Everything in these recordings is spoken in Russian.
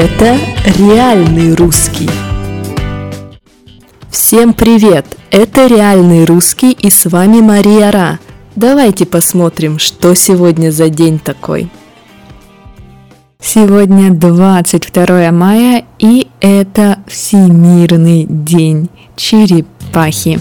Это реальный русский. Всем привет! Это реальный русский и с вами Мария Ра. Давайте посмотрим, что сегодня за день такой. Сегодня 22 мая и это Всемирный день черепахи.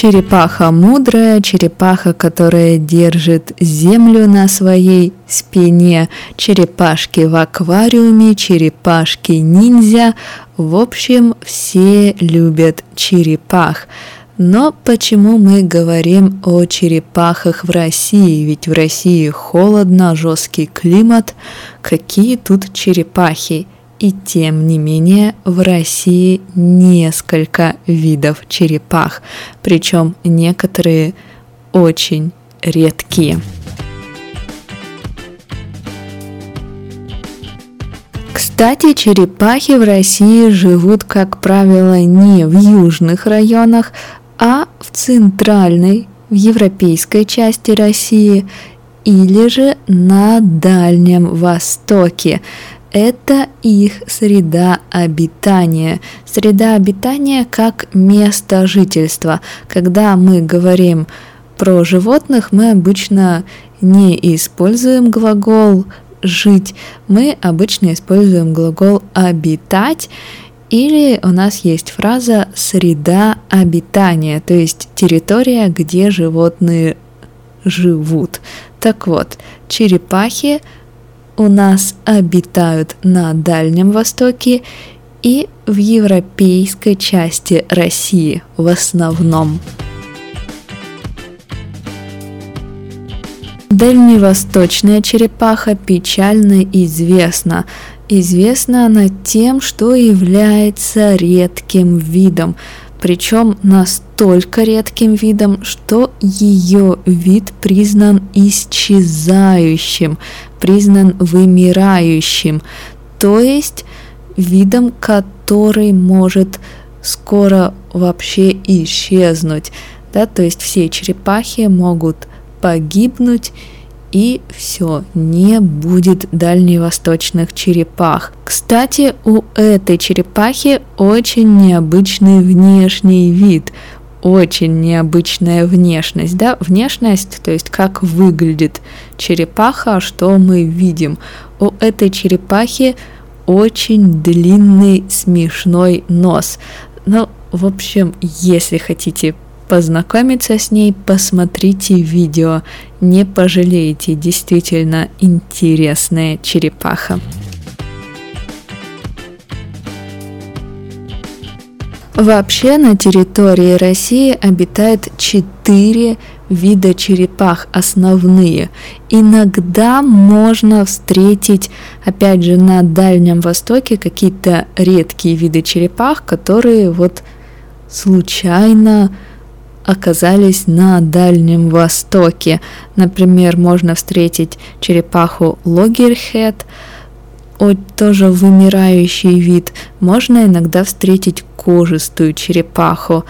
Черепаха мудрая, черепаха, которая держит землю на своей спине, черепашки в аквариуме, черепашки ниндзя. В общем, все любят черепах. Но почему мы говорим о черепахах в России? Ведь в России холодно, жесткий климат. Какие тут черепахи? И тем не менее в России несколько видов черепах, причем некоторые очень редкие. Кстати, черепахи в России живут, как правило, не в южных районах, а в центральной, в европейской части России или же на Дальнем Востоке это их среда обитания. Среда обитания как место жительства. Когда мы говорим про животных, мы обычно не используем глагол жить, мы обычно используем глагол обитать. Или у нас есть фраза среда обитания, то есть территория, где животные живут. Так вот, черепахи у нас обитают на Дальнем Востоке и в европейской части России в основном. Дальневосточная черепаха печально известна. Известна она тем, что является редким видом, причем настолько редким видом, что ее вид признан исчезающим, признан вымирающим, то есть видом, который может скоро вообще исчезнуть. Да, то есть все черепахи могут погибнуть и все, не будет дальневосточных черепах. Кстати, у этой черепахи очень необычный внешний вид, очень необычная внешность, да, внешность, то есть как выглядит черепаха, что мы видим. У этой черепахи очень длинный смешной нос. Ну, в общем, если хотите познакомиться с ней, посмотрите видео, не пожалеете, действительно интересная черепаха. Вообще на территории России обитает четыре вида черепах основные. Иногда можно встретить, опять же, на Дальнем Востоке какие-то редкие виды черепах, которые вот случайно оказались на Дальнем Востоке. Например, можно встретить черепаху логерхед, тоже вымирающий вид. Можно иногда встретить кожистую черепаху.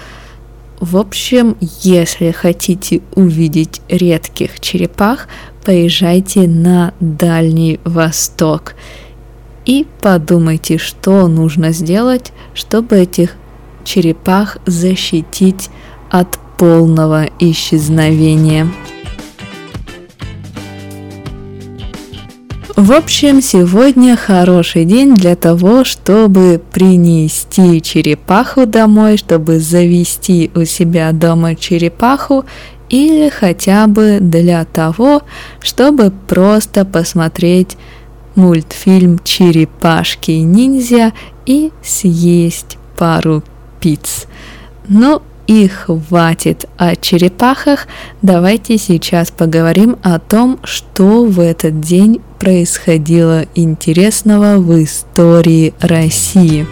В общем, если хотите увидеть редких черепах, поезжайте на Дальний Восток и подумайте, что нужно сделать, чтобы этих черепах защитить от полного исчезновения. В общем, сегодня хороший день для того, чтобы принести черепаху домой, чтобы завести у себя дома черепаху или хотя бы для того, чтобы просто посмотреть мультфильм «Черепашки-ниндзя» и съесть пару пиц. Ну, и хватит о черепахах, давайте сейчас поговорим о том, что в этот день происходило интересного в истории России.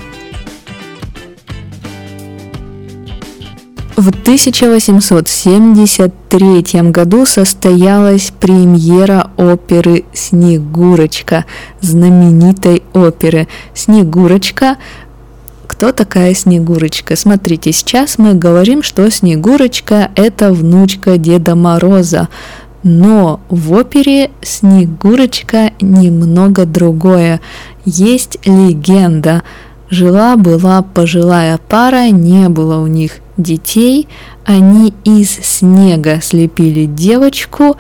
В 1873 году состоялась премьера оперы «Снегурочка», знаменитой оперы. «Снегурочка» Кто такая Снегурочка? Смотрите, сейчас мы говорим, что Снегурочка – это внучка Деда Мороза. Но в опере Снегурочка немного другое. Есть легенда. Жила-была пожилая пара, не было у них детей. Они из снега слепили девочку,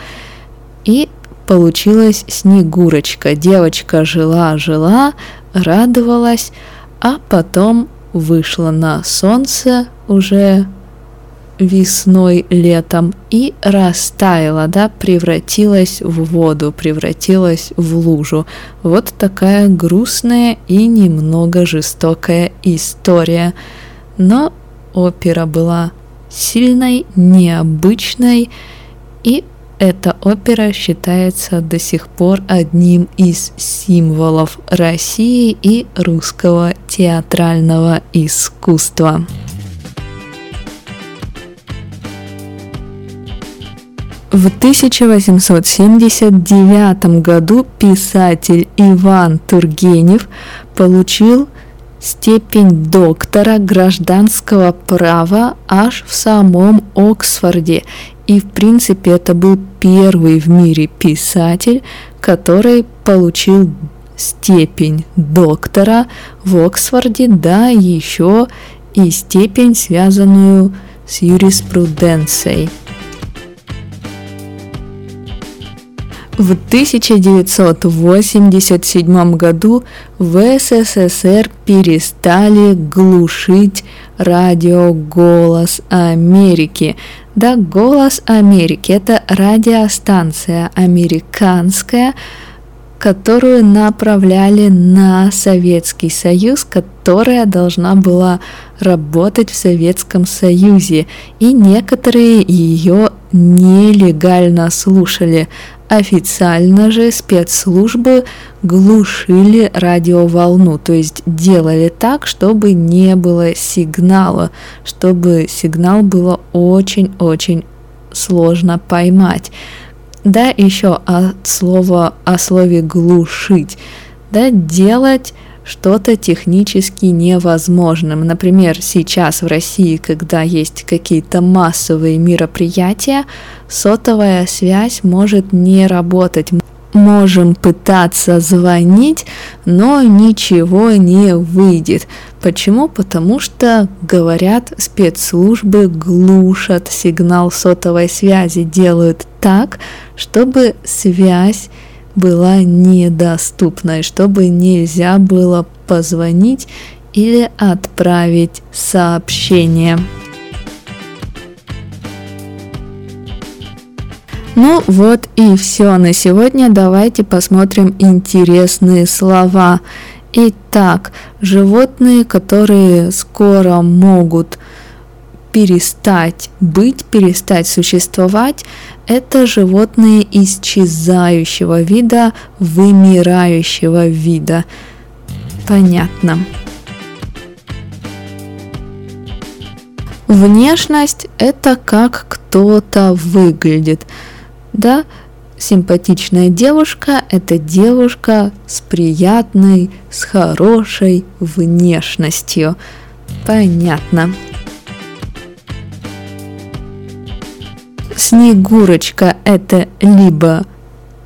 и получилась Снегурочка. Девочка жила-жила, радовалась, а потом вышла на солнце уже весной, летом и растаяла, да, превратилась в воду, превратилась в лужу. Вот такая грустная и немного жестокая история. Но опера была сильной, необычной, и эта опера считается до сих пор одним из символов России и русского театрального искусства. В 1879 году писатель Иван Тургенев получил степень доктора гражданского права аж в самом Оксфорде. И, в принципе, это был первый в мире писатель, который получил степень доктора в Оксфорде, да еще и степень, связанную с юриспруденцией. В 1987 году в СССР перестали глушить радио «Голос Америки». Да, «Голос Америки» — это радиостанция американская, которую направляли на Советский Союз, которая должна была работать в Советском Союзе, и некоторые ее нелегально слушали. Официально же спецслужбы глушили радиоволну, то есть делали так, чтобы не было сигнала, чтобы сигнал было очень-очень сложно поймать. Да, еще от слова, о слове глушить, да, делать что-то технически невозможным. Например, сейчас в России, когда есть какие-то массовые мероприятия, сотовая связь может не работать. Можем пытаться звонить, но ничего не выйдет. Почему? Потому что, говорят, спецслужбы глушат сигнал сотовой связи, делают так, чтобы связь была недоступной, чтобы нельзя было позвонить или отправить сообщение. Ну вот и все на сегодня. Давайте посмотрим интересные слова. Итак, животные, которые скоро могут перестать быть, перестать существовать, это животные исчезающего вида, вымирающего вида. Понятно. Внешность – это как кто-то выглядит. Да, симпатичная девушка – это девушка с приятной, с хорошей внешностью. Понятно. Снегурочка – это либо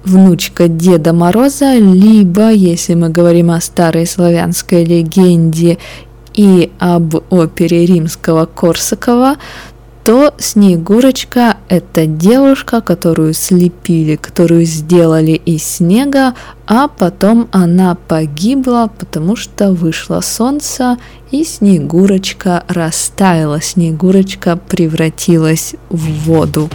внучка Деда Мороза, либо, если мы говорим о старой славянской легенде и об опере римского Корсакова, то Снегурочка – это девушка, которую слепили, которую сделали из снега, а потом она погибла, потому что вышло солнце, и Снегурочка растаяла, Снегурочка превратилась в воду.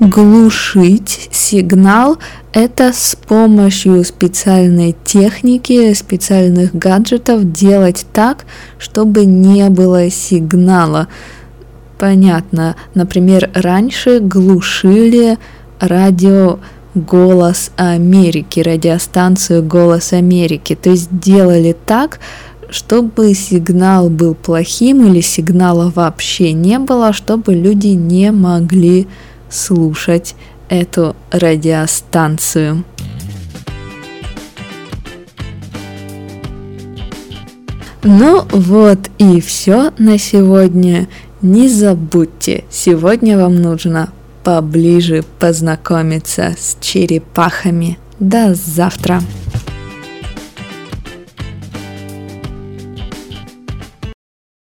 Глушить сигнал – это с помощью специальной техники, специальных гаджетов делать так, чтобы не было сигнала. Понятно. Например, раньше глушили радио «Голос Америки», радиостанцию «Голос Америки». То есть делали так, чтобы сигнал был плохим или сигнала вообще не было, чтобы люди не могли слушать эту радиостанцию. Ну вот и все на сегодня. Не забудьте, сегодня вам нужно поближе познакомиться с черепахами. До завтра!